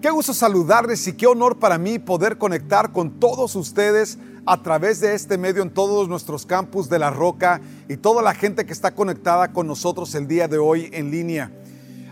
qué gusto saludarles y qué honor para mí poder conectar con todos ustedes a través de este medio en todos nuestros campus de La Roca y toda la gente que está conectada con nosotros el día de hoy en línea.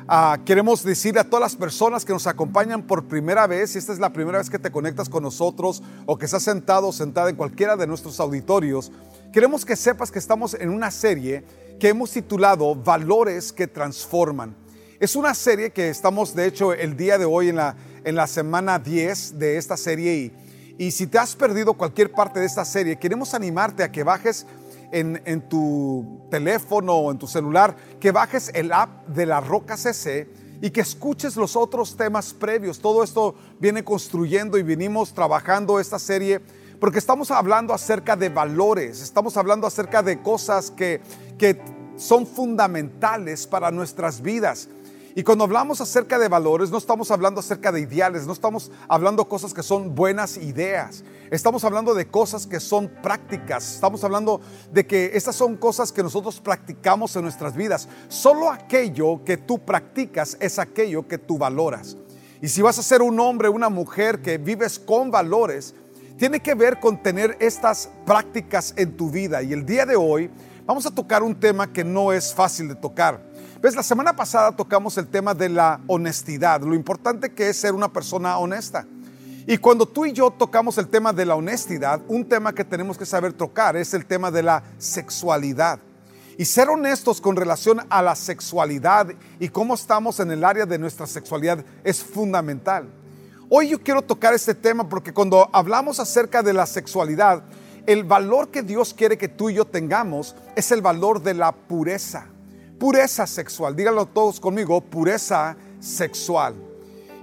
Ah, queremos decir a todas las personas que nos acompañan por primera vez, si esta es la primera vez que te conectas con nosotros o que estás sentado o sentada en cualquiera de nuestros auditorios, queremos que sepas que estamos en una serie que hemos titulado Valores que Transforman. Es una serie que estamos, de hecho, el día de hoy en la, en la semana 10 de esta serie y y si te has perdido cualquier parte de esta serie, queremos animarte a que bajes en, tu teléfono o en tu celular, que bajes el app de la Roca CC y que escuches los otros temas previos. Todo esto viene construyendo y venimos trabajando esta serie porque estamos hablando acerca de valores, estamos hablando acerca de cosas que, que son fundamentales para nuestras vidas. Y cuando hablamos acerca de valores, no estamos hablando acerca de ideales, no estamos hablando cosas que son buenas ideas. Estamos hablando de cosas que son prácticas. Estamos hablando de que estas son cosas que nosotros practicamos en nuestras vidas. Solo aquello que tú practicas es aquello que tú valoras. Y si vas a ser un hombre, una mujer que vives con valores, tiene que ver con tener estas prácticas en tu vida. Y el día de hoy vamos a tocar un tema que no es fácil de tocar. Ves, la semana pasada tocamos el tema de la honestidad, lo importante que es ser una persona honesta. Y cuando tú y yo tocamos el tema de la honestidad, un tema que tenemos que saber tocar es el tema de la sexualidad. Y ser honestos con relación a la sexualidad y cómo estamos en el área de nuestra sexualidad es fundamental. Hoy yo quiero tocar este tema porque cuando hablamos acerca de la sexualidad, el valor que Dios quiere que tú y yo tengamos es el valor de la pureza pureza sexual. Díganlo todos conmigo, pureza sexual.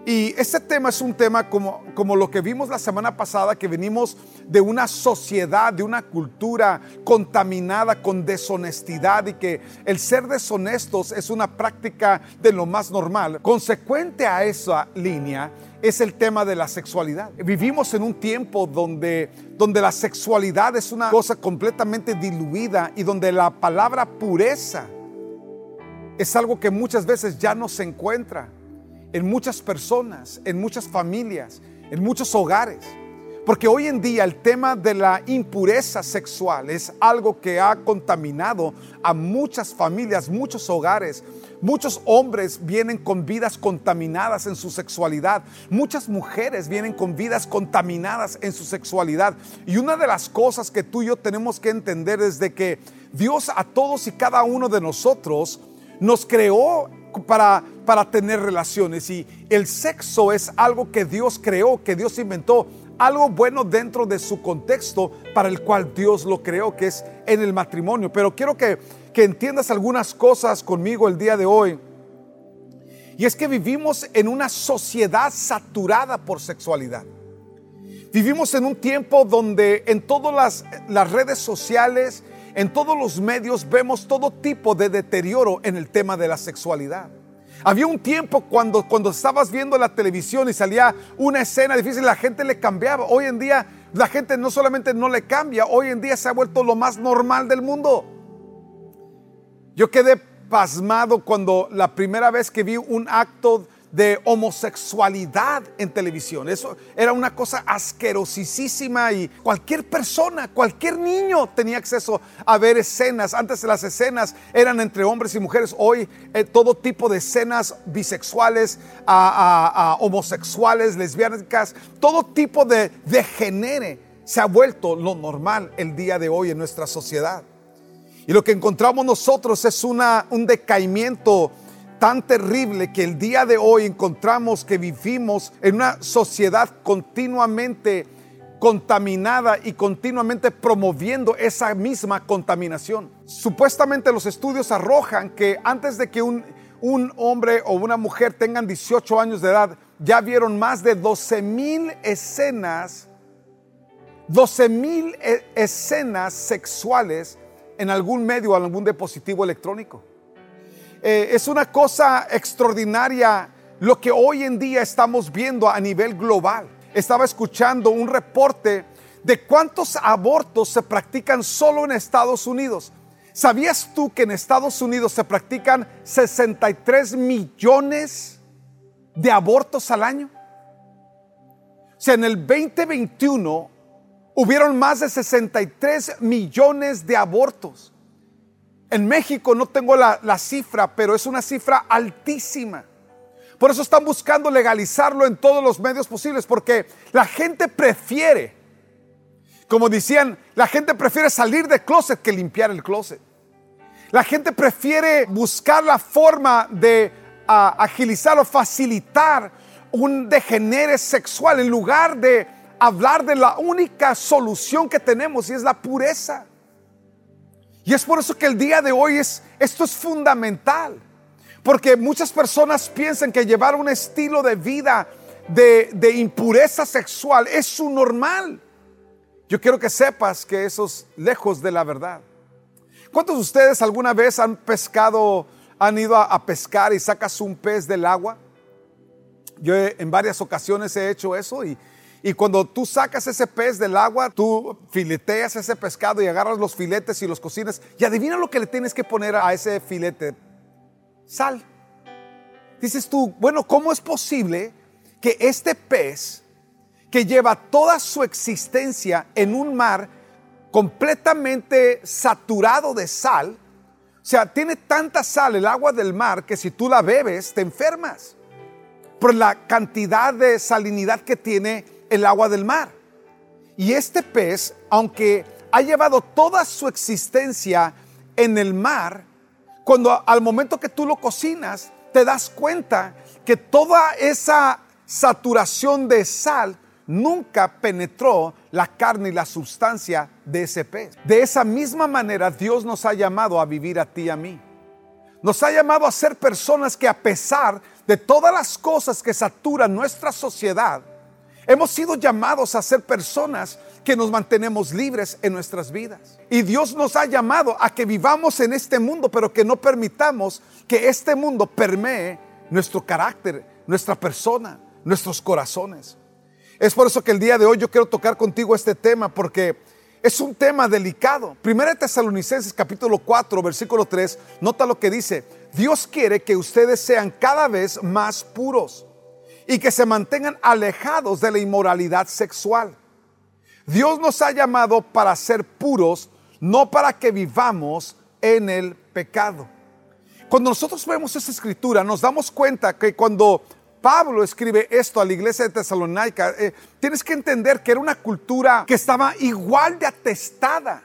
Y este tema es un tema como, como lo que vimos la semana pasada, que venimos de una sociedad, de una cultura contaminada con deshonestidad y que el ser deshonestos es una práctica de lo más normal. Consecuente a esa línea es el tema de la sexualidad. Vivimos en un tiempo donde, donde la sexualidad es una cosa completamente diluida y donde la palabra pureza es algo que muchas veces ya no se encuentra en muchas personas, en muchas familias, en muchos hogares. Porque hoy en día el tema de la impureza sexual es algo que ha contaminado a muchas familias, muchos hogares. Muchos hombres vienen con vidas contaminadas en su sexualidad. Muchas mujeres vienen con vidas contaminadas en su sexualidad. Y una de las cosas que tú y yo tenemos que entender es que Dios a todos y cada uno de nosotros nos creó para, para tener relaciones y el sexo es algo que Dios creó, que Dios inventó, algo bueno dentro de su contexto para el cual Dios lo creó, que es en el matrimonio. Pero quiero que, que entiendas algunas cosas conmigo el día de hoy. Y es que vivimos en una sociedad saturada por sexualidad. Vivimos en un tiempo donde en todas las, las redes sociales, en todos los medios vemos todo tipo de deterioro en el tema de la sexualidad. Había un tiempo cuando, cuando estabas viendo la televisión y salía una escena difícil, la gente le cambiaba. Hoy en día la gente no solamente no le cambia, hoy en día se ha vuelto lo más normal del mundo. Yo quedé pasmado cuando la primera vez que vi un acto de homosexualidad en televisión. Eso era una cosa asquerosísima y cualquier persona, cualquier niño tenía acceso a ver escenas. Antes las escenas eran entre hombres y mujeres, hoy eh, todo tipo de escenas bisexuales, a, homosexuales, lesbianas, todo tipo de degenere se ha vuelto lo normal el día de hoy en nuestra sociedad. Y lo que encontramos nosotros es una, un decaimiento tan terrible que el día de hoy encontramos que vivimos en una sociedad continuamente contaminada y continuamente promoviendo esa misma contaminación. Supuestamente los estudios arrojan que antes de que un, un hombre o una mujer tengan 18 años de edad, ya vieron más de 12 mil escenas, 12 mil e, escenas sexuales en algún medio o algún dispositivo electrónico. Eh, es una cosa extraordinaria lo que hoy en día estamos viendo a nivel global. Estaba escuchando un reporte de cuántos abortos se practican solo en Estados Unidos. ¿Sabías tú que en Estados Unidos se practican 63 millones de abortos al año? O sea, en el 2021 hubieron más de 63 millones de abortos. En México no tengo la, la, cifra, pero es una cifra altísima. Por eso están buscando legalizarlo en todos los medios posibles, porque la gente prefiere, como decían, la gente prefiere salir del closet que limpiar el closet. La gente prefiere buscar la forma de agilizar o facilitar un degenere sexual en lugar de hablar de la única solución que tenemos y es la pureza. Y es por eso que el día de hoy es, esto es fundamental. Porque muchas personas piensan que llevar un estilo de vida de, de impureza sexual es su normal. Yo quiero que sepas que eso es lejos de la verdad. ¿Cuántos de ustedes alguna vez han pescado, han ido a, pescar y sacas un pez del agua? Yo en varias ocasiones he hecho eso y, y cuando tú sacas ese pez del agua, tú fileteas ese pescado y agarras los filetes y los cocinas. Y adivina lo que le tienes que poner a ese filete. Sal. Dices tú, bueno, ¿cómo es posible que este pez que lleva toda su existencia en un mar completamente saturado de sal, o sea, tiene tanta sal el agua del mar que si tú la bebes te enfermas por la cantidad de salinidad que tiene el agua del mar. Y este pez, aunque ha llevado toda su existencia en el mar, cuando al momento que tú lo cocinas, te das cuenta que toda esa saturación de sal nunca penetró la carne y la sustancia de ese pez. De esa misma manera Dios nos ha llamado a vivir a ti y a mí. Nos ha llamado a ser personas que a pesar de todas las cosas que saturan nuestra sociedad, hemos sido llamados a ser personas que nos mantenemos libres en nuestras vidas. Y Dios nos ha llamado a que vivamos en este mundo, pero que no permitamos que este mundo permee nuestro carácter, nuestra persona, nuestros corazones. Es por eso que el día de hoy yo quiero tocar contigo este tema, porque es un tema delicado. Primera de Tesalonicenses capítulo 4, versículo 3, nota lo que dice. Dios quiere que ustedes sean cada vez más puros y que se mantengan alejados de la inmoralidad sexual. Dios nos ha llamado para ser puros, no para que vivamos en el pecado. Cuando nosotros vemos esta escritura, nos damos cuenta que cuando Pablo escribe esto a la iglesia de Tesalónica, eh, tienes que entender que era una cultura que estaba igual de atestada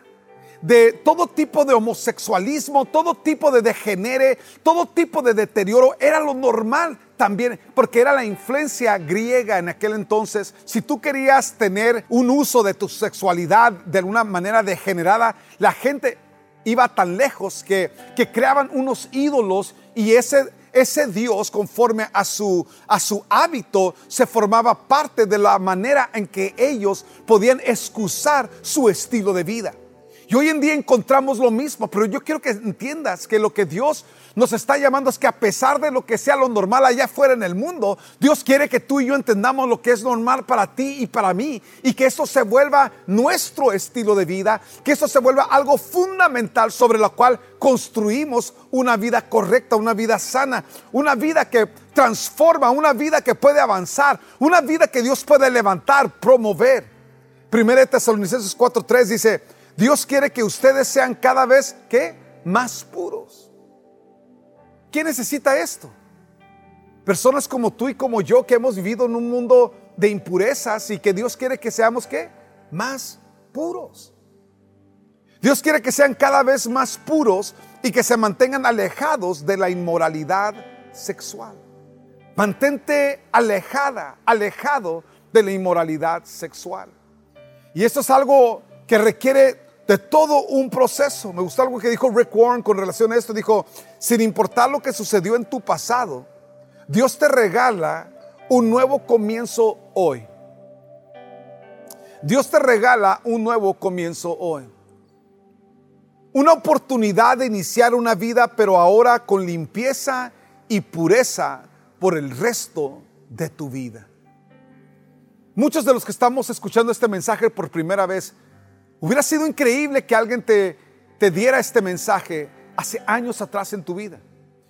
de todo tipo de homosexualismo, todo tipo de degenere, todo tipo de deterioro, era lo normal también, porque era la influencia griega en aquel entonces. Si tú querías tener un uso de tu sexualidad de una manera degenerada, la gente iba tan lejos que, que creaban unos ídolos y ese ese Dios, conforme a su, a su hábito, se formaba parte de la manera en que ellos podían excusar su estilo de vida. Y hoy en día encontramos lo mismo, pero yo quiero que entiendas que lo que Dios nos está llamando es que a pesar de lo que sea lo normal allá afuera en el mundo, Dios quiere que tú y yo entendamos lo que es normal para ti y para mí y que eso se vuelva nuestro estilo de vida, que eso se vuelva algo fundamental sobre lo cual construimos una vida correcta, una vida sana, una vida que transforma, una vida que puede avanzar, una vida que Dios puede levantar, promover. Primera de Tesalonicenses 4:3 dice, Dios quiere que ustedes sean cada vez más puros. ¿Quién necesita esto? Personas como tú y como yo que hemos vivido en un mundo de impurezas y que Dios quiere que seamos ¿qué? más puros. Dios quiere que sean cada vez más puros y que se mantengan alejados de la inmoralidad sexual. Mantente alejada, alejado de la inmoralidad sexual. Y esto es algo que requiere de todo un proceso. Me gustó algo que dijo Rick Warren con relación a esto. Dijo, sin importar lo que sucedió en tu pasado, Dios te regala un nuevo comienzo hoy. Dios te regala un nuevo comienzo hoy. Una oportunidad de iniciar una vida, pero ahora con limpieza y pureza por el resto de tu vida. Muchos de los que estamos escuchando este mensaje por primera vez, hubiera sido increíble que alguien te, te diera este mensaje hace años atrás en tu vida.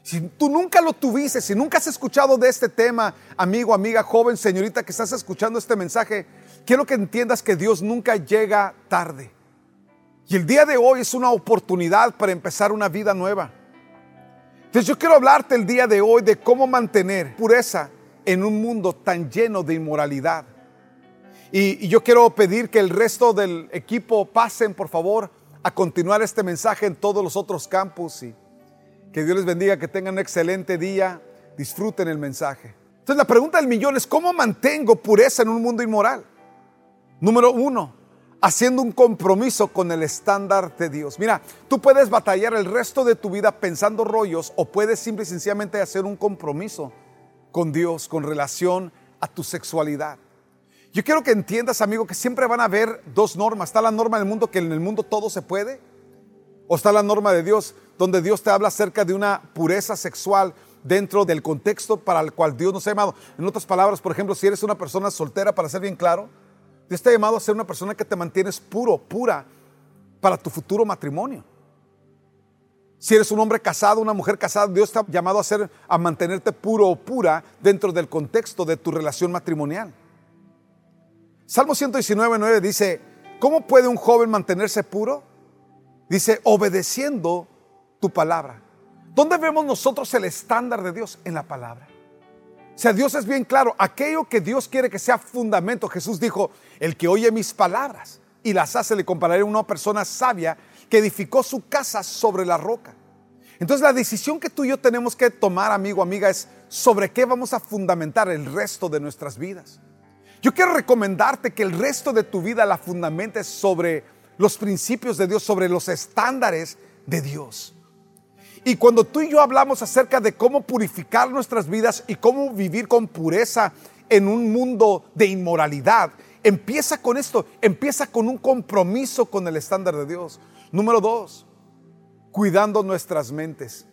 Si tú nunca lo tuviste, si nunca has escuchado de este tema, amigo, amiga, joven, señorita que estás escuchando este mensaje, quiero que entiendas que Dios nunca llega tarde. Y el día de hoy es una oportunidad para empezar una vida nueva. Entonces yo quiero hablarte el día de hoy de cómo mantener pureza en un mundo tan lleno de inmoralidad. Y, yo quiero pedir que el resto del equipo pasen, por favor, a continuar este mensaje en todos los otros campus. Y, que Dios les bendiga, que tengan un excelente día, disfruten el mensaje. Entonces la pregunta del millón es, ¿cómo mantengo pureza en un mundo inmoral? Número uno, haciendo un compromiso con el estándar de Dios. Mira, tú puedes batallar el resto de tu vida pensando rollos o puedes simple y sencillamente hacer un compromiso con Dios con relación a tu sexualidad. Yo quiero que entiendas, amigo, que siempre van a haber dos normas. Está la norma del mundo que en el mundo todo se puede o está la norma de Dios, donde Dios te habla acerca de una pureza sexual dentro del contexto para el cual Dios nos ha llamado. En otras palabras, por ejemplo, si eres una persona soltera, para ser bien claro, Dios te ha llamado a ser una persona que te mantienes puro, pura, para tu futuro matrimonio. Si eres un hombre casado, una mujer casada, Dios te ha llamado a, ser, a mantenerte puro o pura dentro del contexto de tu relación matrimonial. Salmo 119, 9 dice, ¿cómo puede un joven mantenerse puro? Dice, obedeciendo tu palabra. ¿Dónde vemos nosotros el estándar de Dios? En la palabra. O sea, Dios es bien claro, aquello que Dios quiere que sea fundamento. Jesús dijo, el que oye mis palabras y las hace, le compararé a una persona sabia que edificó su casa sobre la roca. Entonces la decisión que tú y yo tenemos que tomar, amigo, amiga, es sobre qué vamos a fundamentar el resto de nuestras vidas. Yo quiero recomendarte que el resto de tu vida la fundamentes sobre los principios de Dios, sobre los estándares de Dios. Y cuando tú y yo hablamos acerca de cómo purificar nuestras vidas y cómo vivir con pureza en un mundo de inmoralidad, empieza con esto, empieza con un compromiso con el estándar de Dios. Número dos, cuidando nuestras mentes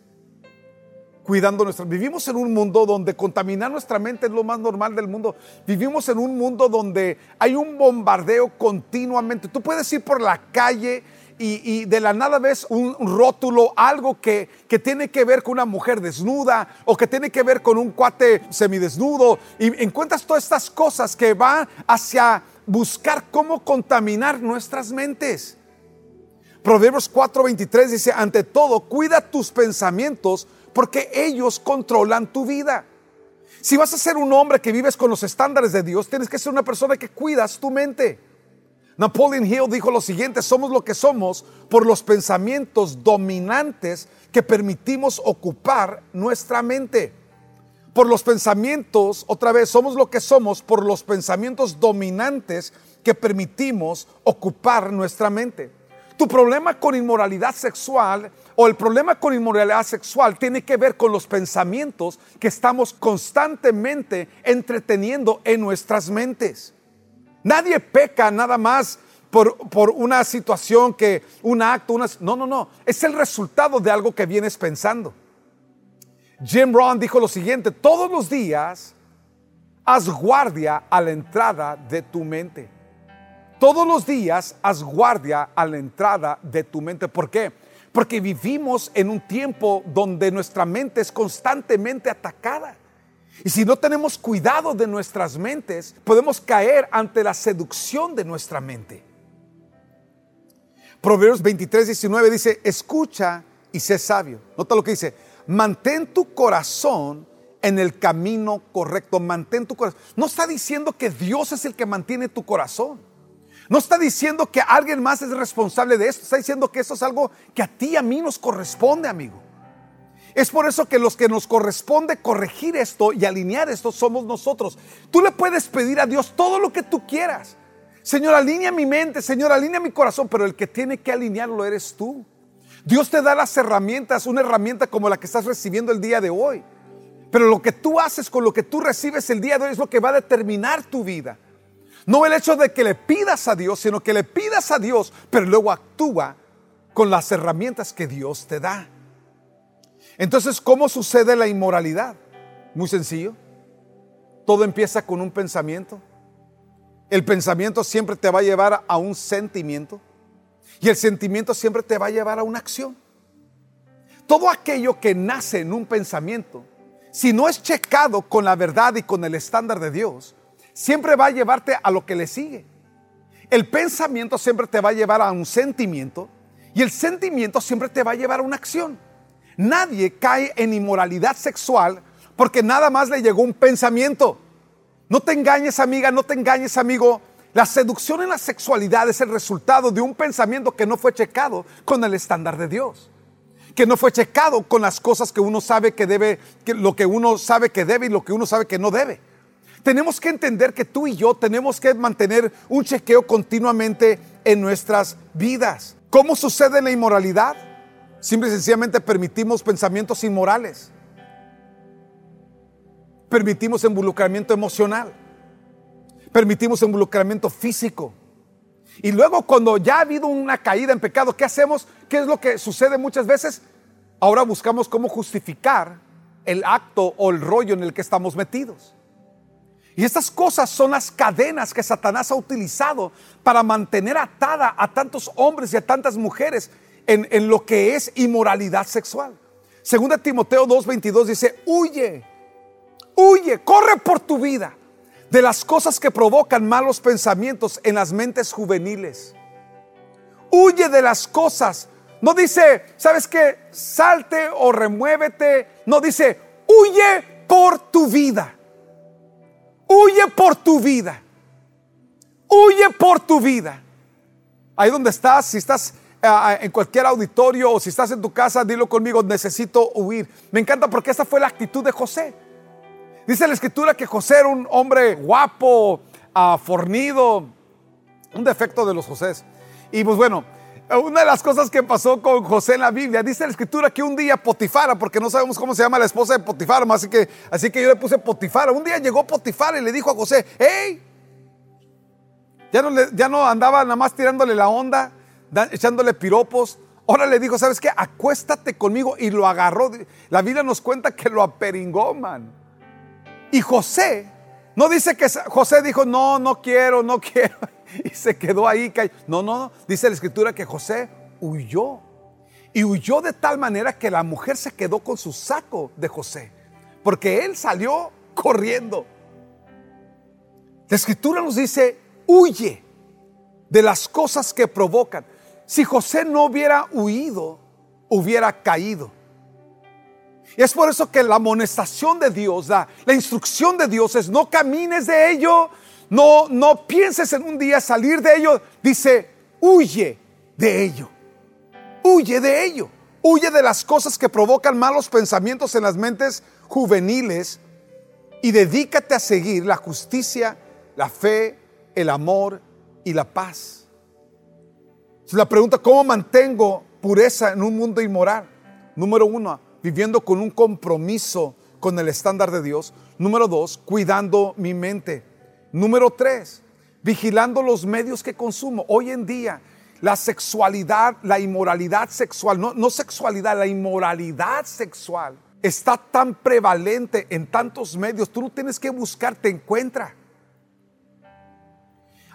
cuidando nuestra. Vivimos en un mundo donde contaminar nuestra mente es lo más normal del mundo. Vivimos en un mundo donde hay un bombardeo continuamente. Tú puedes ir por la calle y, de la nada ves un rótulo, algo que, que, tiene que ver con una mujer desnuda o que tiene que ver con un cuate semidesnudo y encuentras todas estas cosas que van hacia buscar cómo contaminar nuestras mentes. Proverbios 4:23 dice, ante todo, cuida tus pensamientos porque ellos controlan tu vida. Si vas a ser un hombre que vives con los estándares de Dios, tienes que ser una persona que cuidas tu mente. Napoleon Hill dijo lo siguiente, somos lo que somos por los pensamientos dominantes que permitimos ocupar nuestra mente. Por los pensamientos, otra vez, somos lo que somos por los pensamientos dominantes que permitimos ocupar nuestra mente. Tu problema con inmoralidad sexual o el problema con inmoralidad sexual tiene que ver con los pensamientos que estamos constantemente entreteniendo en nuestras mentes. Nadie peca nada más por, por, una situación que un acto, una, no, no, no, es el resultado de algo que vienes pensando. Jim Rohn dijo lo siguiente, todos los días haz guardia a la entrada de tu mente. Todos los días haz guardia a la entrada de tu mente. ¿Por qué? Porque vivimos en un tiempo donde nuestra mente es constantemente atacada. Y si no tenemos cuidado de nuestras mentes, podemos caer ante la seducción de nuestra mente. Proverbios 23, 19 dice, escucha y sé sabio. Nota lo que dice, mantén tu corazón en el camino correcto, mantén tu corazón. No está diciendo que Dios es el que mantiene tu corazón. No está diciendo que alguien más es responsable de esto, está diciendo que esto es algo que a ti y a mí nos corresponde, amigo. Es por eso que los que nos corresponde corregir esto y alinear esto somos nosotros. Tú le puedes pedir a Dios todo lo que tú quieras. Señor, alinea mi mente, Señor, alinea mi corazón, pero el que tiene que alinearlo eres tú. Dios te da las herramientas, una herramienta como la que estás recibiendo el día de hoy. Pero lo que tú haces con lo que tú recibes el día de hoy es lo que va a determinar tu vida. No el hecho de que le pidas a Dios, sino que le pidas a Dios, pero luego actúa con las herramientas que Dios te da. Entonces, ¿cómo sucede la inmoralidad? Muy sencillo. Todo empieza con un pensamiento. El pensamiento siempre te va a llevar a un sentimiento. Y el sentimiento siempre te va a llevar a una acción. Todo aquello que nace en un pensamiento, si no es checado con la verdad y con el estándar de Dios, siempre va a llevarte a lo que le sigue. El pensamiento siempre te va a llevar a un sentimiento y el sentimiento siempre te va a llevar a una acción. Nadie cae en inmoralidad sexual porque nada más le llegó un pensamiento. No te engañes amiga, no te engañes amigo. La seducción en la sexualidad es el resultado de un pensamiento que no fue checado con el estándar de Dios. Que no fue checado con las cosas que uno sabe que debe, lo que uno sabe que debe y lo que uno sabe que no debe. Tenemos que entender que tú y yo tenemos que mantener un chequeo continuamente en nuestras vidas. ¿Cómo sucede la inmoralidad? Simple y sencillamente permitimos pensamientos inmorales. Permitimos involucramiento emocional. Permitimos involucramiento físico. Y luego cuando ya ha habido una caída en pecado, ¿qué hacemos? ¿Qué es lo que sucede muchas veces? Ahora buscamos cómo justificar el acto o el rollo en el que estamos metidos. Y estas cosas son las cadenas que Satanás ha utilizado para mantener atada a tantos hombres y a tantas mujeres en, lo que es inmoralidad sexual. Segunda Timoteo 2.22 dice, huye, huye, corre por tu vida de las cosas que provocan malos pensamientos en las mentes juveniles. Huye de las cosas. No dice, ¿sabes qué? Salte o remuévete. No dice, huye por tu vida. Huye por tu vida. Huye por tu vida. Ahí donde estás, si estás eh, en cualquier auditorio o si estás en tu casa, dilo conmigo, necesito huir. Me encanta porque esta fue la actitud de José. Dice la escritura que José era un hombre guapo, uh, fornido, un defecto de los José. Y pues bueno, una de las cosas que pasó con José en la Biblia, dice la escritura que un día Potifara, porque no sabemos cómo se llama la esposa de Potifara, así que, así que yo le puse Potifara. Un día llegó Potifara y le dijo a José, hey, ya no, ya no andaba nada más tirándole la onda, echándole piropos. Ahora le dijo, ¿sabes qué? Acuéstate conmigo y lo agarró. La Biblia nos cuenta que lo aperingó, man. Y José, no dice que José dijo, no, no quiero, no quiero y se quedó ahí. No, no, no. Dice la escritura que José huyó. Y huyó de tal manera que la mujer se quedó con su saco de José. Porque él salió corriendo. La escritura nos dice, huye de las cosas que provocan. Si José no hubiera huido, hubiera caído. Y es por eso que la amonestación de Dios, la, la instrucción de Dios es no camines de ello, no, no pienses en un día salir de ello. Dice, huye de ello. Huye de ello. Huye de las cosas que provocan malos pensamientos en las mentes juveniles y dedícate a seguir la justicia, la fe, el amor y la paz. La pregunta, ¿cómo mantengo pureza en un mundo inmoral? Número uno, viviendo con un compromiso con el estándar de Dios. Número dos, cuidando mi mente. Número tres, vigilando los medios que consumo. Hoy en día, la sexualidad, la inmoralidad sexual, no, no sexualidad, la inmoralidad sexual está tan prevalente en tantos medios. Tú no tienes que buscar, te encuentra.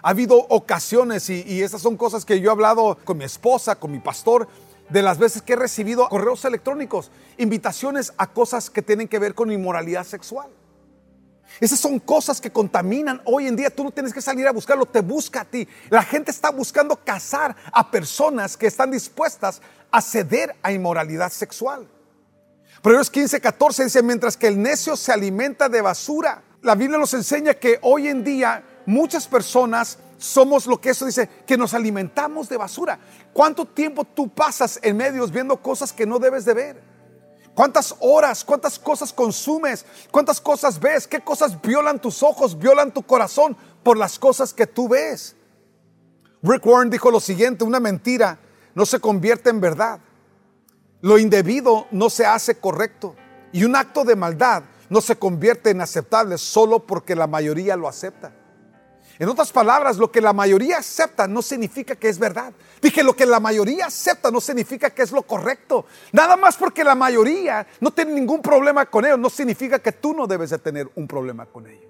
Ha habido ocasiones, y, y esas son cosas que yo he hablado con mi esposa, con mi pastor, de las veces que he recibido correos electrónicos, invitaciones a cosas que tienen que ver con inmoralidad sexual. Esas son cosas que contaminan hoy en día. Tú no tienes que salir a buscarlo, te busca a ti. La gente está buscando cazar a personas que están dispuestas a ceder a inmoralidad sexual. Proverbios 15, 14 dice, mientras que el necio se alimenta de basura, la Biblia nos enseña que hoy en día muchas personas somos lo que eso dice, que nos alimentamos de basura. ¿Cuánto tiempo tú pasas en medios viendo cosas que no debes de ver? ¿Cuántas horas, cuántas cosas consumes? ¿Cuántas cosas ves? ¿Qué cosas violan tus ojos, violan tu corazón por las cosas que tú ves? Rick Warren dijo lo siguiente, una mentira no se convierte en verdad. Lo indebido no se hace correcto. Y un acto de maldad no se convierte en aceptable solo porque la mayoría lo acepta. En otras palabras, lo que la mayoría acepta no significa que es verdad. Dije, lo que la mayoría acepta no significa que es lo correcto. Nada más porque la mayoría no tiene ningún problema con ello, no significa que tú no debes de tener un problema con ello.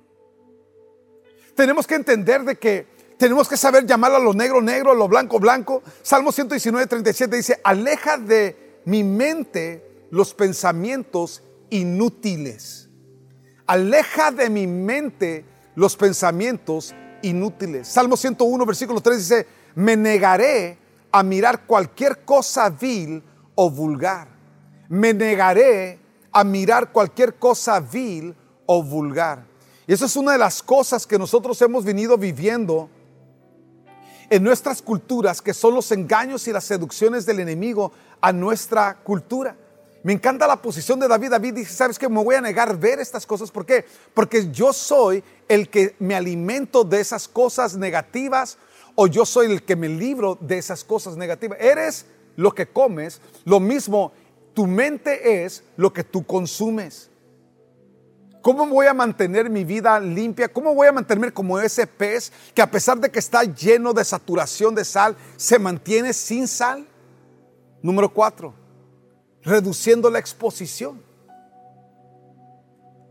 Tenemos que entender de que tenemos que saber llamar a lo negro negro, a lo blanco blanco. Salmo 119, 37 dice, aleja de mi mente los pensamientos inútiles. Aleja de mi mente los pensamientos inútiles. Salmo 101, versículo 3 dice, me negaré a mirar cualquier cosa vil o vulgar. Me negaré a mirar cualquier cosa vil o vulgar. Y eso es una de las cosas que nosotros hemos venido viviendo en nuestras culturas, que son los engaños y las seducciones del enemigo a nuestra cultura. Me encanta la posición de David. David dice, ¿sabes qué? Me voy a negar ver estas cosas. ¿Por qué? Porque yo soy el que me alimento de esas cosas negativas o yo soy el que me libro de esas cosas negativas. Eres lo que comes, lo mismo, tu mente es lo que tú consumes. ¿Cómo voy a mantener mi vida limpia? ¿Cómo voy a mantenerme como ese pez que a pesar de que está lleno de saturación de sal, se mantiene sin sal? Número cuatro, reduciendo la exposición.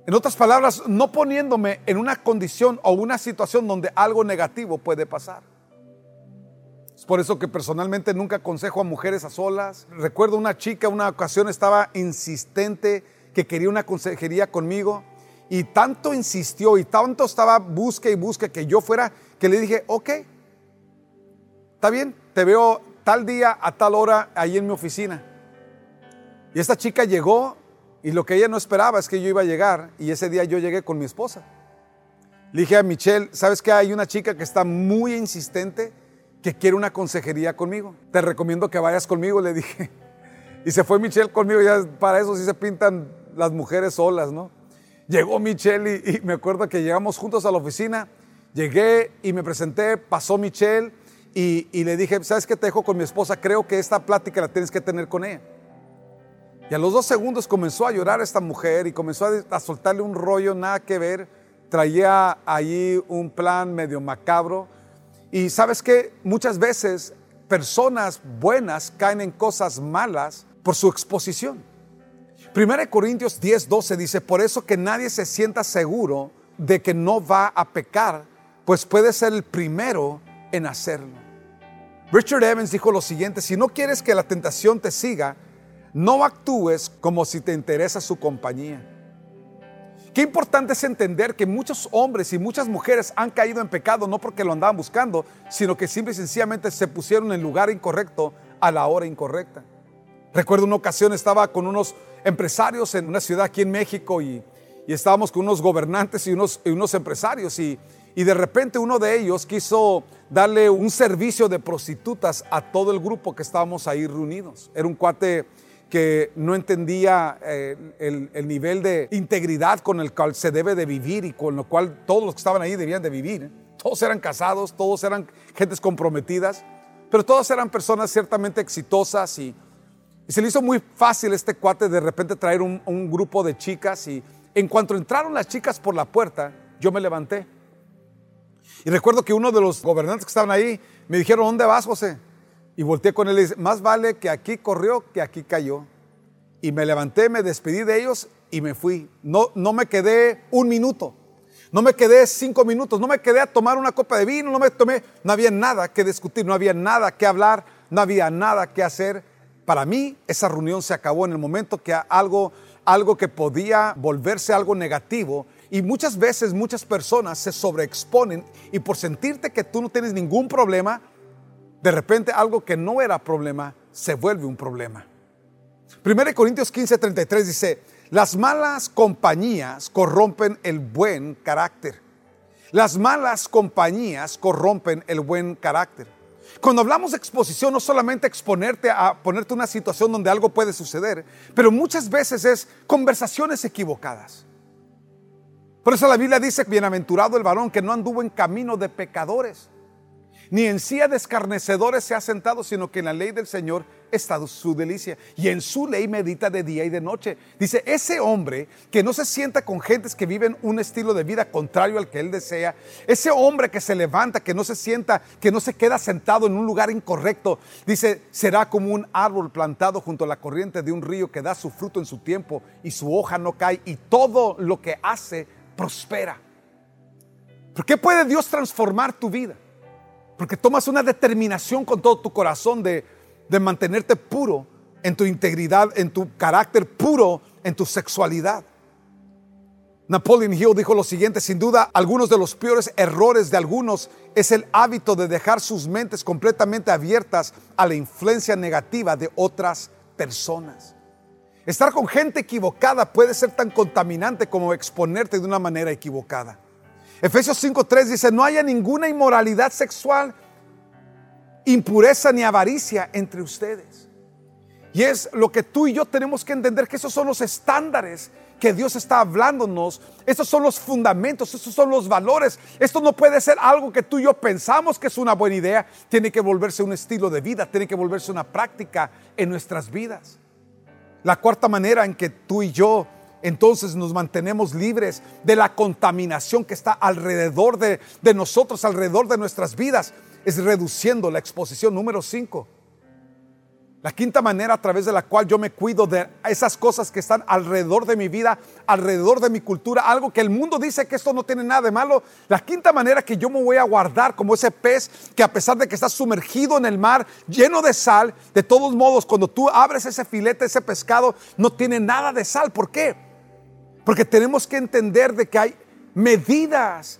En otras palabras, no poniéndome en una condición o una situación donde algo negativo puede pasar. Es por eso que personalmente nunca aconsejo a mujeres a solas. Recuerdo una chica, una ocasión estaba insistente que quería una consejería conmigo y tanto insistió y tanto estaba busque y busque que yo fuera, que le dije, ok, está bien, te veo tal día a tal hora ahí en mi oficina. Y esta chica llegó y lo que ella no esperaba es que yo iba a llegar y ese día yo llegué con mi esposa. Le dije a Michelle, ¿sabes que hay una chica que está muy insistente que quiere una consejería conmigo? Te recomiendo que vayas conmigo, le dije. Y se fue Michelle conmigo, ya para eso sí se pintan las mujeres solas, ¿no? Llegó Michelle y, me acuerdo que llegamos juntos a la oficina. Llegué y me presenté, pasó Michelle y, le dije, ¿sabes qué te dejo con mi esposa? Creo que esta plática la tienes que tener con ella. Y a los dos segundos comenzó a llorar esta mujer y comenzó a, soltarle un rollo nada que ver. Traía allí un plan medio macabro. Y sabes que muchas veces personas buenas caen en cosas malas por su exposición. 1 Corintios 10, 12 dice, por eso que nadie se sienta seguro de que no va a pecar, pues puede ser el primero en hacerlo. Richard Evans dijo lo siguiente, si no quieres que la tentación te siga, no actúes como si te interesa su compañía. Qué importante es entender que muchos hombres y muchas mujeres han caído en pecado no porque lo andaban buscando, sino que simple y sencillamente se pusieron en lugar incorrecto a la hora incorrecta. Recuerdo una ocasión estaba con unos empresarios en una ciudad aquí en México y, estábamos con unos gobernantes y unos, unos empresarios y, y de repente uno de ellos quiso darle un servicio de prostitutas a todo el grupo que estábamos ahí reunidos. Era un cuate que no entendía eh, el, el, nivel de integridad con el cual se debe de vivir y con lo cual todos los que estaban ahí debían de vivir. Todos eran casados, todos eran gentes comprometidas, pero todas eran personas ciertamente exitosas y y se le hizo muy fácil este cuate de repente traer un, grupo de chicas y en cuanto entraron las chicas por la puerta, yo me levanté. Y recuerdo que uno de los gobernantes que estaban ahí me dijeron, ¿dónde vas, José? Y volteé con él y dije, más vale que aquí corrió que aquí cayó. Y me levanté, me despedí de ellos y me fui. No, no me quedé un minuto, no me quedé cinco minutos, no me quedé a tomar una copa de vino, no me tomé, no había nada que discutir, no había nada que hablar, no había nada que hacer. Para mí esa reunión se acabó en el momento que algo, algo que podía volverse algo negativo. Y muchas veces muchas personas se sobreexponen y por sentirte que tú no tienes ningún problema, de repente algo que no era problema se vuelve un problema. 1 Corintios 15, 33 dice, las malas compañías corrompen el buen carácter. Las malas compañías corrompen el buen carácter. Cuando hablamos de exposición, no solamente exponerte a ponerte una situación donde algo puede suceder, pero muchas veces es conversaciones equivocadas. Por eso la Biblia dice, bienaventurado el varón que no anduvo en camino de pecadores. Ni en silla de escarnecedores se ha sentado, sino que en la ley del Señor está su delicia. Y en su ley medita de día y de noche. Dice, ese hombre que no se sienta con gentes que viven un estilo de vida contrario al que él desea, ese hombre que se levanta, que no se sienta, que no se queda sentado en un lugar incorrecto, dice, será como un árbol plantado junto a la corriente de un río que da su fruto en su tiempo y su hoja no cae y todo lo que hace prospera. ¿Por qué puede Dios transformar tu vida? Porque tomas una determinación con todo tu corazón de, de mantenerte puro en tu integridad, en tu carácter puro, en tu sexualidad. Napoleon Hill dijo lo siguiente, sin duda algunos de los peores errores de algunos es el hábito de dejar sus mentes completamente abiertas a la influencia negativa de otras personas. Estar con gente equivocada puede ser tan contaminante como exponerte de una manera equivocada. Efesios 5.3 dice, no haya ninguna inmoralidad sexual, impureza ni avaricia entre ustedes. Y es lo que tú y yo tenemos que entender, que esos son los estándares que Dios está hablándonos. Estos son los fundamentos, estos son los valores. Esto no puede ser algo que tú y yo pensamos que es una buena idea. Tiene que volverse un estilo de vida, tiene que volverse una práctica en nuestras vidas. La cuarta manera en que tú y yo entonces nos mantenemos libres de la contaminación que está alrededor de, nosotros, alrededor de nuestras vidas, es reduciendo la exposición. Número cinco. La quinta manera a través de la cual yo me cuido de esas cosas que están alrededor de mi vida, alrededor de mi cultura, algo que el mundo dice que esto no tiene nada de malo. La quinta manera que yo me voy a guardar como ese pez que a pesar de que está sumergido en el mar, lleno de sal, de todos modos, cuando tú abres ese filete, ese pescado, no tiene nada de sal. ¿Por qué? Porque tenemos que entender de que hay medidas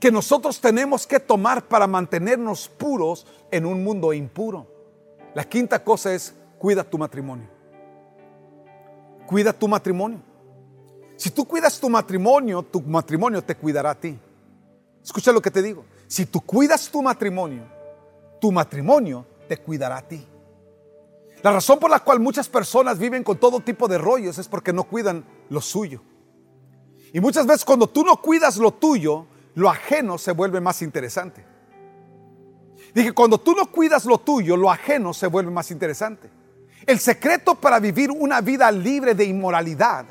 que nosotros tenemos que tomar para mantenernos puros en un mundo impuro. La quinta cosa es cuida tu matrimonio. Cuida tu matrimonio. Si tú cuidas tu matrimonio, tu matrimonio te cuidará a ti. Escucha lo que te digo. Si tú cuidas tu matrimonio, tu matrimonio te cuidará a ti. La razón por la cual muchas personas viven con todo tipo de rollos es porque no cuidan lo suyo. Y muchas veces cuando tú no cuidas lo tuyo, lo ajeno se vuelve más interesante. Dije, cuando tú no cuidas lo tuyo, lo ajeno se vuelve más interesante. El secreto para vivir una vida libre de inmoralidad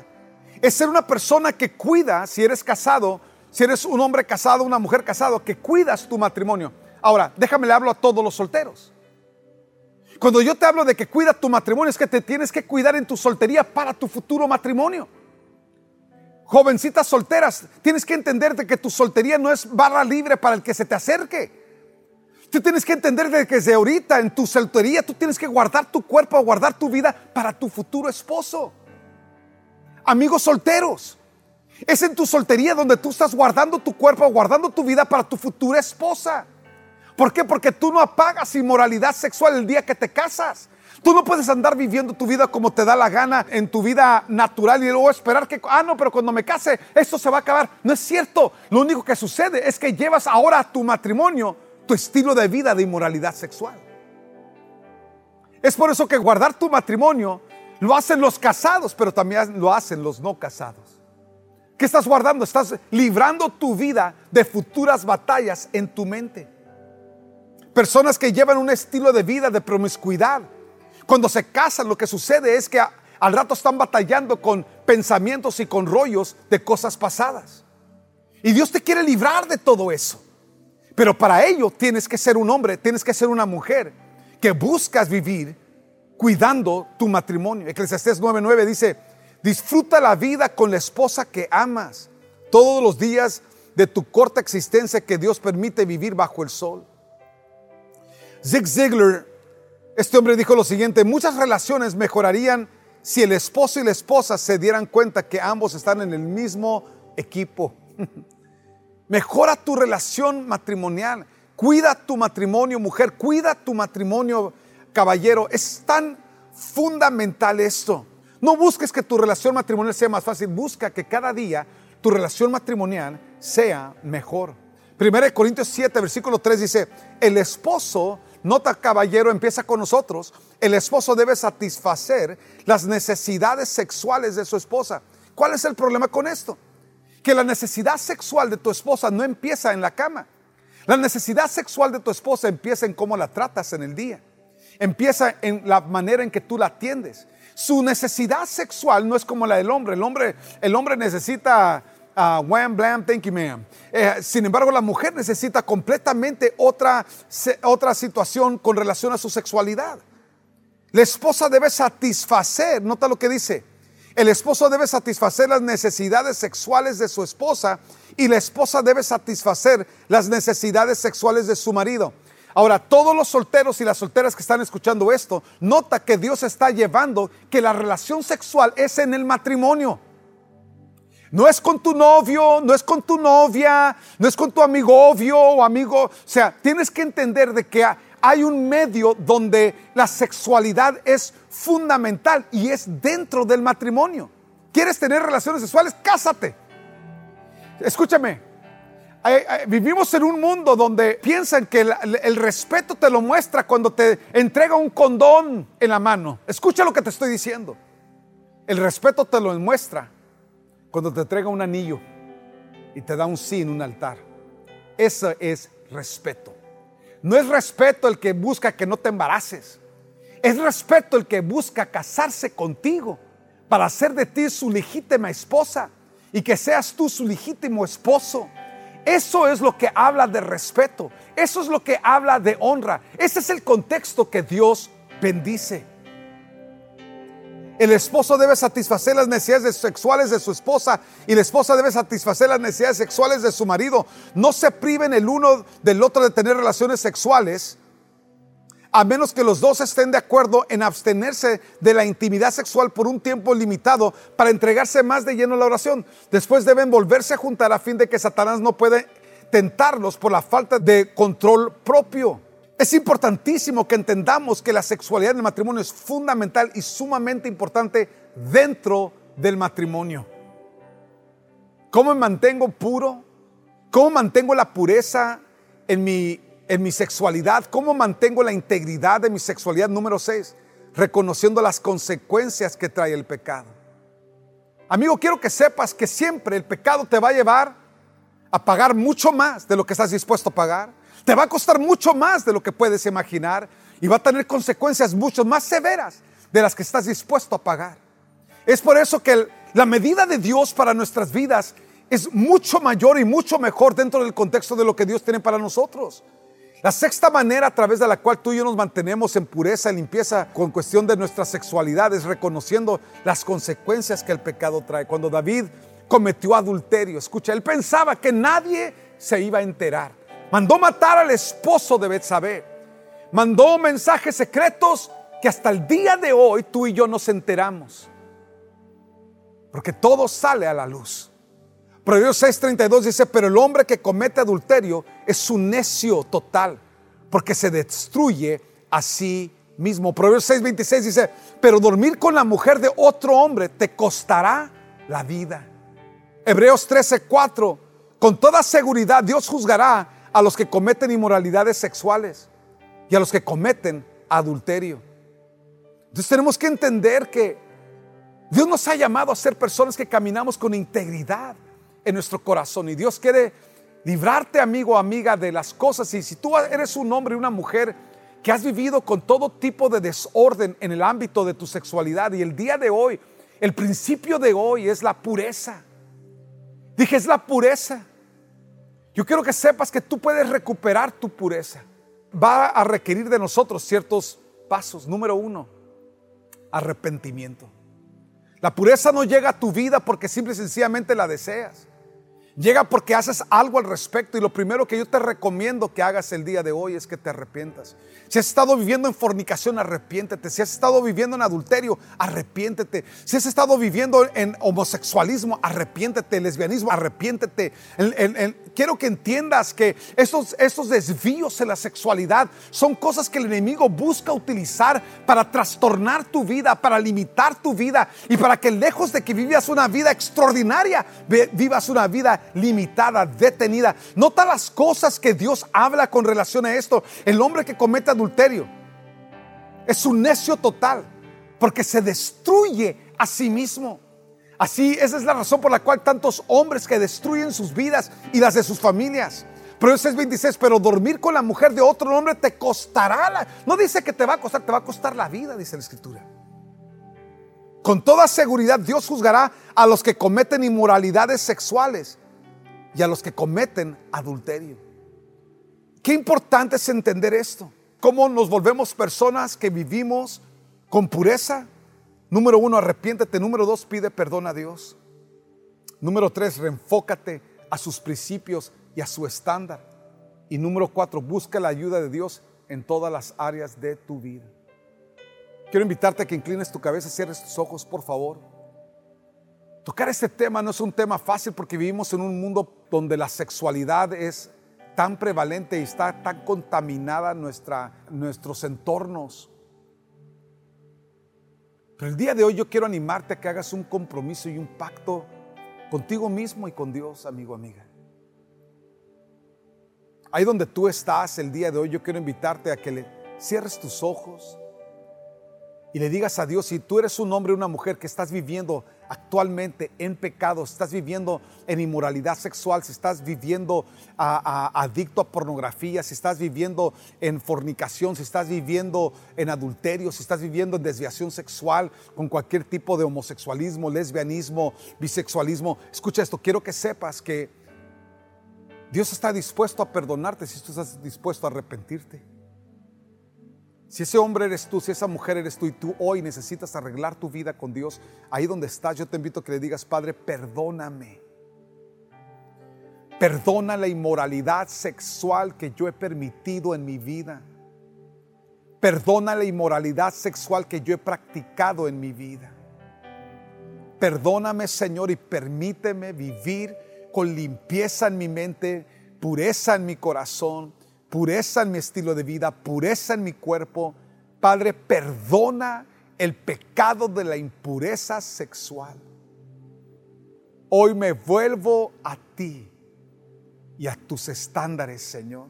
es ser una persona que cuida, si eres casado, si eres un hombre casado, una mujer casado, que cuidas tu matrimonio. Ahora, déjame le hablo a todos los solteros. Cuando yo te hablo de que cuida tu matrimonio, es que te tienes que cuidar en tu soltería para tu futuro matrimonio jovencitas solteras, tienes que entender que tu soltería no es barra libre para el que se te acerque. Tú tienes que entender de que desde ahorita en tu soltería tú tienes que guardar tu cuerpo, guardar tu vida para tu futuro esposo. Amigos solteros, es en tu soltería donde tú estás guardando tu cuerpo, guardando tu vida para tu futura esposa. ¿Por qué? Porque tú no apagas inmoralidad sexual el día que te casas. Tú no puedes andar viviendo tu vida como te da la gana en tu vida natural y luego esperar que, ah, no, pero cuando me case esto se va a acabar. No es cierto. Lo único que sucede es que llevas ahora a tu matrimonio tu estilo de vida de inmoralidad sexual. Es por eso que guardar tu matrimonio lo hacen los casados, pero también lo hacen los no casados. ¿Qué estás guardando? Estás librando tu vida de futuras batallas en tu mente. Personas que llevan un estilo de vida de promiscuidad, cuando se casan, lo que sucede es que al rato están batallando con pensamientos y con rollos de cosas pasadas. Y Dios te quiere librar de todo eso. Pero para ello tienes que ser un hombre, tienes que ser una mujer que buscas vivir cuidando tu matrimonio. Eclesiastés 9:9 dice, disfruta la vida con la esposa que amas todos los días de tu corta existencia que Dios permite vivir bajo el sol. Zig Ziglar este hombre dijo lo siguiente, muchas relaciones mejorarían si el esposo y la esposa se dieran cuenta que ambos están en el mismo equipo. Mejora tu relación matrimonial, cuida tu matrimonio mujer, cuida tu matrimonio caballero. Es tan fundamental esto. No busques que tu relación matrimonial sea más fácil, busca que cada día tu relación matrimonial sea mejor. 1 Corintios 7, versículo 3 dice, el esposo Nota, caballero, empieza con nosotros. El esposo debe satisfacer las necesidades sexuales de su esposa. ¿Cuál es el problema con esto? Que la necesidad sexual de tu esposa no empieza en la cama. La necesidad sexual de tu esposa empieza en cómo la tratas en el día. Empieza en la manera en que tú la atiendes. Su necesidad sexual no es como la del hombre. El hombre, el hombre necesita uh, wham, blam, thank you, ma'am. Eh, sin embargo, la mujer necesita completamente otra, otra situación con relación a su sexualidad. La esposa debe satisfacer, nota lo que dice, el esposo debe satisfacer las necesidades sexuales de su esposa y la esposa debe satisfacer las necesidades sexuales de su marido. Ahora, todos los solteros y las solteras que están escuchando esto, nota que Dios está llevando que la relación sexual es en el matrimonio. No es con tu novio, no es con tu novia, no es con tu amigo obvio o amigo. O sea, tienes que entender de que hay un medio donde la sexualidad es fundamental y es dentro del matrimonio. ¿Quieres tener relaciones sexuales? Cásate. Escúchame, vivimos en un mundo donde piensan que el, respeto te lo muestra cuando te entrega un condón en la mano. Escucha lo que te estoy diciendo. El respeto te lo muestra cuando te entrega un anillo y te da un sí en un altar. Eso es respeto. No es respeto el que busca que no te embaraces. Es respeto el que busca casarse contigo para hacer de ti su legítima esposa y que seas tú su legítimo esposo. Eso es lo que habla de respeto. Eso es lo que habla de honra. Ese es el contexto que Dios bendice. El esposo debe satisfacer las necesidades sexuales de su esposa y la esposa debe satisfacer las necesidades sexuales de su marido. No se priven el uno del otro de tener relaciones sexuales a menos que los dos estén de acuerdo en abstenerse de la intimidad sexual por un tiempo limitado para entregarse más de lleno a la oración. Después deben volverse a juntar a fin de que Satanás no puede tentarlos por la falta de control propio. Es importantísimo que entendamos que la sexualidad en el matrimonio es fundamental y sumamente importante dentro del matrimonio. ¿Cómo me mantengo puro? ¿Cómo mantengo la pureza en mi en mi sexualidad? ¿Cómo mantengo la integridad de mi sexualidad? Número 6, reconociendo las consecuencias que trae el pecado. Amigo, quiero que sepas que siempre el pecado te va a llevar a pagar mucho más de lo que estás dispuesto a pagar. Te va a costar mucho más de lo que puedes imaginar y va a tener consecuencias mucho más severas de las que estás dispuesto a pagar. Es por eso que la medida de Dios para nuestras vidas es mucho mayor y mucho mejor dentro del contexto de lo que Dios tiene para nosotros. La sexta manera a través de la cual tú y yo nos mantenemos en pureza y limpieza con cuestión de nuestra sexualidad es reconociendo las consecuencias que el pecado trae. Cuando David cometió adulterio, escucha, él pensaba que nadie se iba a enterar. Mandó matar al esposo de Betsabé. Mandó mensajes secretos que hasta el día de hoy tú y yo nos enteramos. Porque todo sale a la luz. Proverbios 6:32 dice, pero el hombre que comete adulterio es un necio total, porque se destruye a sí mismo. Proverbios 6:26 dice, pero dormir con la mujer de otro hombre te costará la vida. Hebreos 13:4, con toda seguridad Dios juzgará a los que cometen inmoralidades sexuales y a los que cometen adulterio. Entonces tenemos que entender que Dios nos ha llamado a ser personas que caminamos con integridad en nuestro corazón. Y Dios quiere librarte, amigo o amiga, de las cosas. Y si tú eres un hombre y una mujer que has vivido con todo tipo de desorden en el ámbito de tu sexualidad y el día de hoy, el principio de hoy es la pureza. Dije, es la pureza. Yo quiero que sepas que tú puedes recuperar tu pureza. Va a requerir de nosotros ciertos pasos. Número uno, arrepentimiento. La pureza no llega a tu vida porque simple y sencillamente la deseas. Llega porque haces algo al respecto y lo primero que yo te recomiendo que hagas el día de hoy es que te arrepientas. Si has estado viviendo en fornicación, arrepiéntete. Si has estado viviendo en adulterio, arrepiéntete. Si has estado viviendo en homosexualismo, arrepiéntete. Lesbianismo, arrepiéntete. quiero que entiendas que estos, desvíos en la sexualidad son cosas que el enemigo busca utilizar para trastornar tu vida, para limitar tu vida y para que lejos de que vivas una vida extraordinaria, vivas una vida limitada, detenida. Nota las cosas que Dios habla con relación a esto. El hombre que comete adulterio es un necio total porque se destruye a sí mismo. Así, esa es la razón por la cual tantos hombres que destruyen sus vidas y las de sus familias es 26, pero dormir con la mujer de otro hombre te costará. La, no dice que te va a costar, te va a costar la vida, dice la escritura. Con toda seguridad Dios juzgará a los que cometen inmoralidades sexuales y a los que cometen adulterio. Qué importante es entender esto. Cómo nos volvemos personas que vivimos con pureza. Número uno, arrepiéntete. Número dos, pide perdón a Dios. Número tres, reenfócate a sus principios y a su estándar. Y número cuatro, busca la ayuda de Dios en todas las áreas de tu vida. Quiero invitarte a que inclines tu cabeza, cierres tus ojos, por favor. Tocar este tema no es un tema fácil porque vivimos en un mundo donde la sexualidad es tan prevalente y está tan contaminada nuestra, nuestros entornos. Pero el día de hoy yo quiero animarte a que hagas un compromiso y un pacto contigo mismo y con Dios, amigo, amiga. Ahí donde tú estás el día de hoy, yo quiero invitarte a que le cierres tus ojos y le digas a Dios, si tú eres un hombre o una mujer que estás viviendo actualmente en pecado, estás viviendo en inmoralidad sexual, si estás viviendo adicto a pornografía, si estás viviendo en fornicación, si estás viviendo en adulterio, si estás viviendo en desviación sexual con cualquier tipo de homosexualismo, lesbianismo, bisexualismo, escucha esto, quiero que sepas que Dios está dispuesto a perdonarte si tú estás dispuesto a arrepentirte. Si ese hombre eres tú, si esa mujer eres tú y tú hoy necesitas arreglar tu vida con Dios, ahí donde estás, yo te invito a que le digas, Padre, perdóname. Perdona la inmoralidad sexual que yo he permitido en mi vida. Perdona la inmoralidad sexual que yo he practicado en mi vida. Perdóname, Señor, y permíteme vivir con limpieza en mi mente, pureza en mi corazón pureza en mi estilo de vida, pureza en mi cuerpo. Padre, perdona el pecado de la impureza sexual. Hoy me vuelvo a ti y a tus estándares, Señor.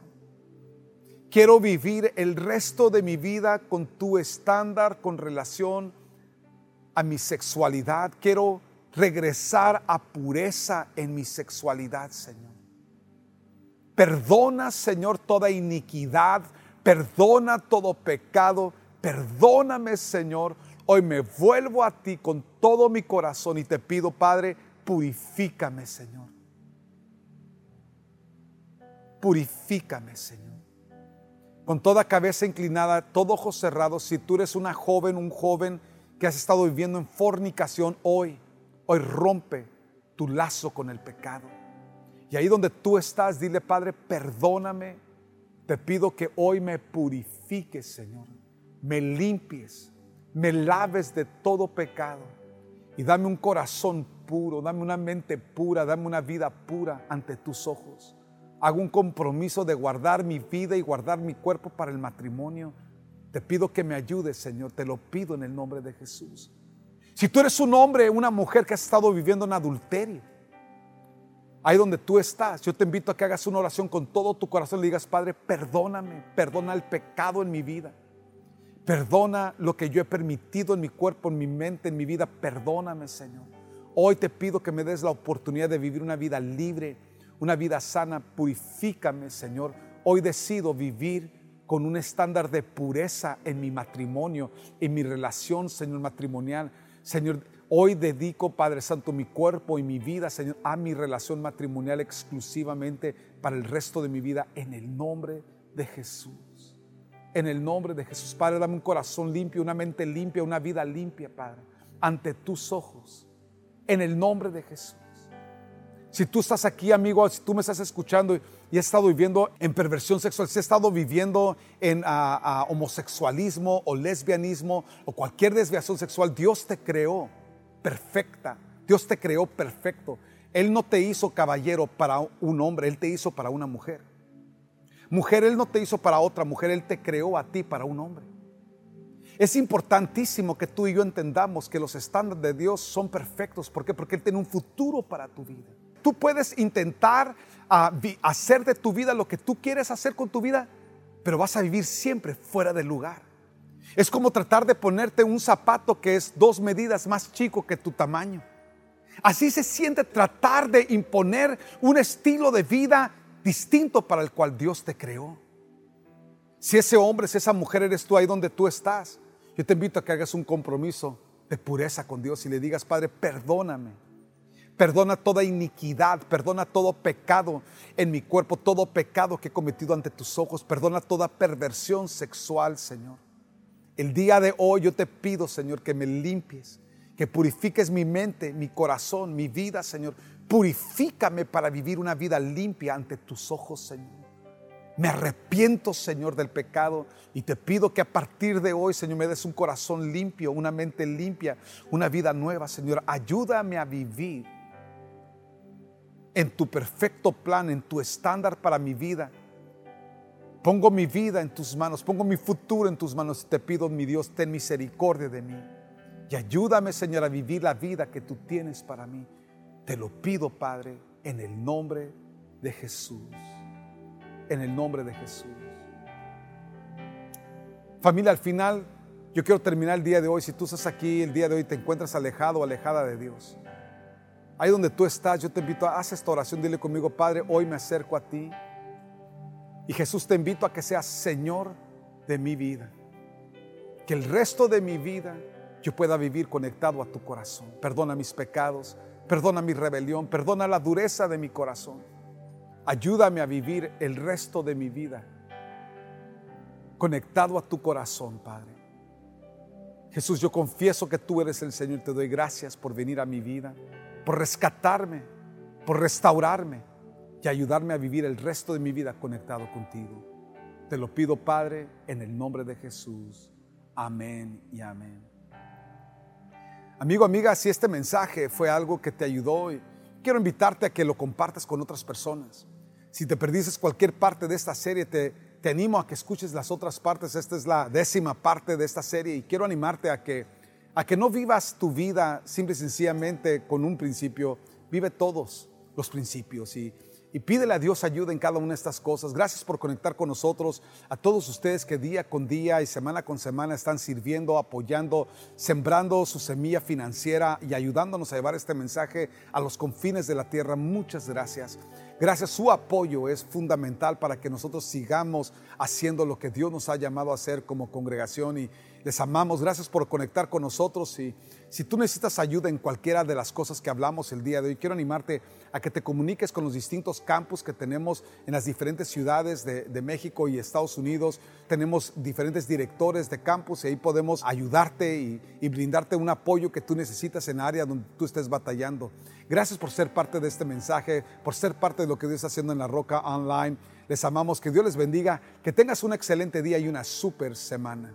Quiero vivir el resto de mi vida con tu estándar con relación a mi sexualidad. Quiero regresar a pureza en mi sexualidad, Señor. Perdona, Señor, toda iniquidad. Perdona todo pecado. Perdóname, Señor. Hoy me vuelvo a ti con todo mi corazón y te pido, Padre, purifícame, Señor. Purifícame, Señor. Con toda cabeza inclinada, todo ojo cerrado, si tú eres una joven, un joven que has estado viviendo en fornicación, hoy, hoy rompe tu lazo con el pecado. Y ahí donde tú estás, dile, Padre, perdóname. Te pido que hoy me purifiques, Señor. Me limpies, me laves de todo pecado. Y dame un corazón puro, dame una mente pura, dame una vida pura ante tus ojos. Hago un compromiso de guardar mi vida y guardar mi cuerpo para el matrimonio. Te pido que me ayudes, Señor. Te lo pido en el nombre de Jesús. Si tú eres un hombre, una mujer que has estado viviendo en adulterio, ahí donde tú estás, yo te invito a que hagas una oración con todo tu corazón y le digas, Padre, perdóname, perdona el pecado en mi vida. Perdona lo que yo he permitido en mi cuerpo, en mi mente, en mi vida. Perdóname, Señor. Hoy te pido que me des la oportunidad de vivir una vida libre, una vida sana. Purifícame, Señor. Hoy decido vivir con un estándar de pureza en mi matrimonio, en mi relación, Señor, matrimonial. Señor, Hoy dedico, Padre Santo, mi cuerpo y mi vida, Señor, a mi relación matrimonial exclusivamente para el resto de mi vida en el nombre de Jesús. En el nombre de Jesús, Padre, dame un corazón limpio, una mente limpia, una vida limpia, Padre, ante tus ojos. En el nombre de Jesús. Si tú estás aquí, amigo, si tú me estás escuchando y has estado viviendo en perversión sexual, si has estado viviendo en ah, ah, homosexualismo o lesbianismo o cualquier desviación sexual, Dios te creó perfecta. Dios te creó perfecto. Él no te hizo caballero para un hombre, Él te hizo para una mujer. Mujer, Él no te hizo para otra mujer, Él te creó a ti para un hombre. Es importantísimo que tú y yo entendamos que los estándares de Dios son perfectos. ¿Por qué? Porque Él tiene un futuro para tu vida. Tú puedes intentar ah, hacer de tu vida lo que tú quieres hacer con tu vida, pero vas a vivir siempre fuera del lugar. Es como tratar de ponerte un zapato que es dos medidas más chico que tu tamaño. Así se siente tratar de imponer un estilo de vida distinto para el cual Dios te creó. Si ese hombre, si esa mujer eres tú ahí donde tú estás, yo te invito a que hagas un compromiso de pureza con Dios y le digas, Padre, perdóname. Perdona toda iniquidad, perdona todo pecado en mi cuerpo, todo pecado que he cometido ante tus ojos, perdona toda perversión sexual, Señor. El día de hoy yo te pido, Señor, que me limpies, que purifiques mi mente, mi corazón, mi vida, Señor. Purifícame para vivir una vida limpia ante tus ojos, Señor. Me arrepiento, Señor, del pecado y te pido que a partir de hoy, Señor, me des un corazón limpio, una mente limpia, una vida nueva, Señor. Ayúdame a vivir en tu perfecto plan, en tu estándar para mi vida. Pongo mi vida en tus manos, pongo mi futuro en tus manos. Te pido, mi Dios, ten misericordia de mí. Y ayúdame, Señor, a vivir la vida que tú tienes para mí. Te lo pido, Padre, en el nombre de Jesús en el nombre de Jesús. Familia, al final yo quiero terminar el día de hoy. Si tú estás aquí el día de hoy te encuentras alejado o alejada de Dios, ahí donde tú estás, yo te invito a hacer esta oración. Dile conmigo, Padre, hoy me acerco a ti. Y Jesús te invito a que seas Señor de mi vida. Que el resto de mi vida yo pueda vivir conectado a tu corazón. Perdona mis pecados, perdona mi rebelión, perdona la dureza de mi corazón. Ayúdame a vivir el resto de mi vida conectado a tu corazón, Padre. Jesús, yo confieso que tú eres el Señor. Te doy gracias por venir a mi vida, por rescatarme, por restaurarme y ayudarme a vivir el resto de mi vida conectado contigo. Te lo pido, Padre, en el nombre de Jesús. Amén y amén. Amigo, amiga, si este mensaje fue algo que te ayudó, quiero invitarte a que lo compartas con otras personas. Si te perdiste cualquier parte de esta serie, te, te animo a que escuches las otras partes. Esta es la décima parte de esta serie y quiero animarte a que, a que no vivas tu vida simple y sencillamente con un principio. Vive todos los principios y, y pídele a Dios ayuda en cada una de estas cosas. Gracias por conectar con nosotros, a todos ustedes que día con día y semana con semana están sirviendo, apoyando, sembrando su semilla financiera y ayudándonos a llevar este mensaje a los confines de la tierra. Muchas gracias. Gracias, su apoyo es fundamental para que nosotros sigamos haciendo lo que Dios nos ha llamado a hacer como congregación y les amamos. Gracias por conectar con nosotros y si tú necesitas ayuda en cualquiera de las cosas que hablamos el día de hoy, quiero animarte a que te comuniques con los distintos campus que tenemos en las diferentes ciudades de, México y Estados Unidos. Tenemos diferentes directores de campus y ahí podemos ayudarte y, y brindarte un apoyo que tú necesitas en área donde tú estés batallando. Gracias por ser parte de este mensaje, por ser parte de lo que Dios está haciendo en la Roca Online. Les amamos, que Dios les bendiga, que tengas un excelente día y una super semana.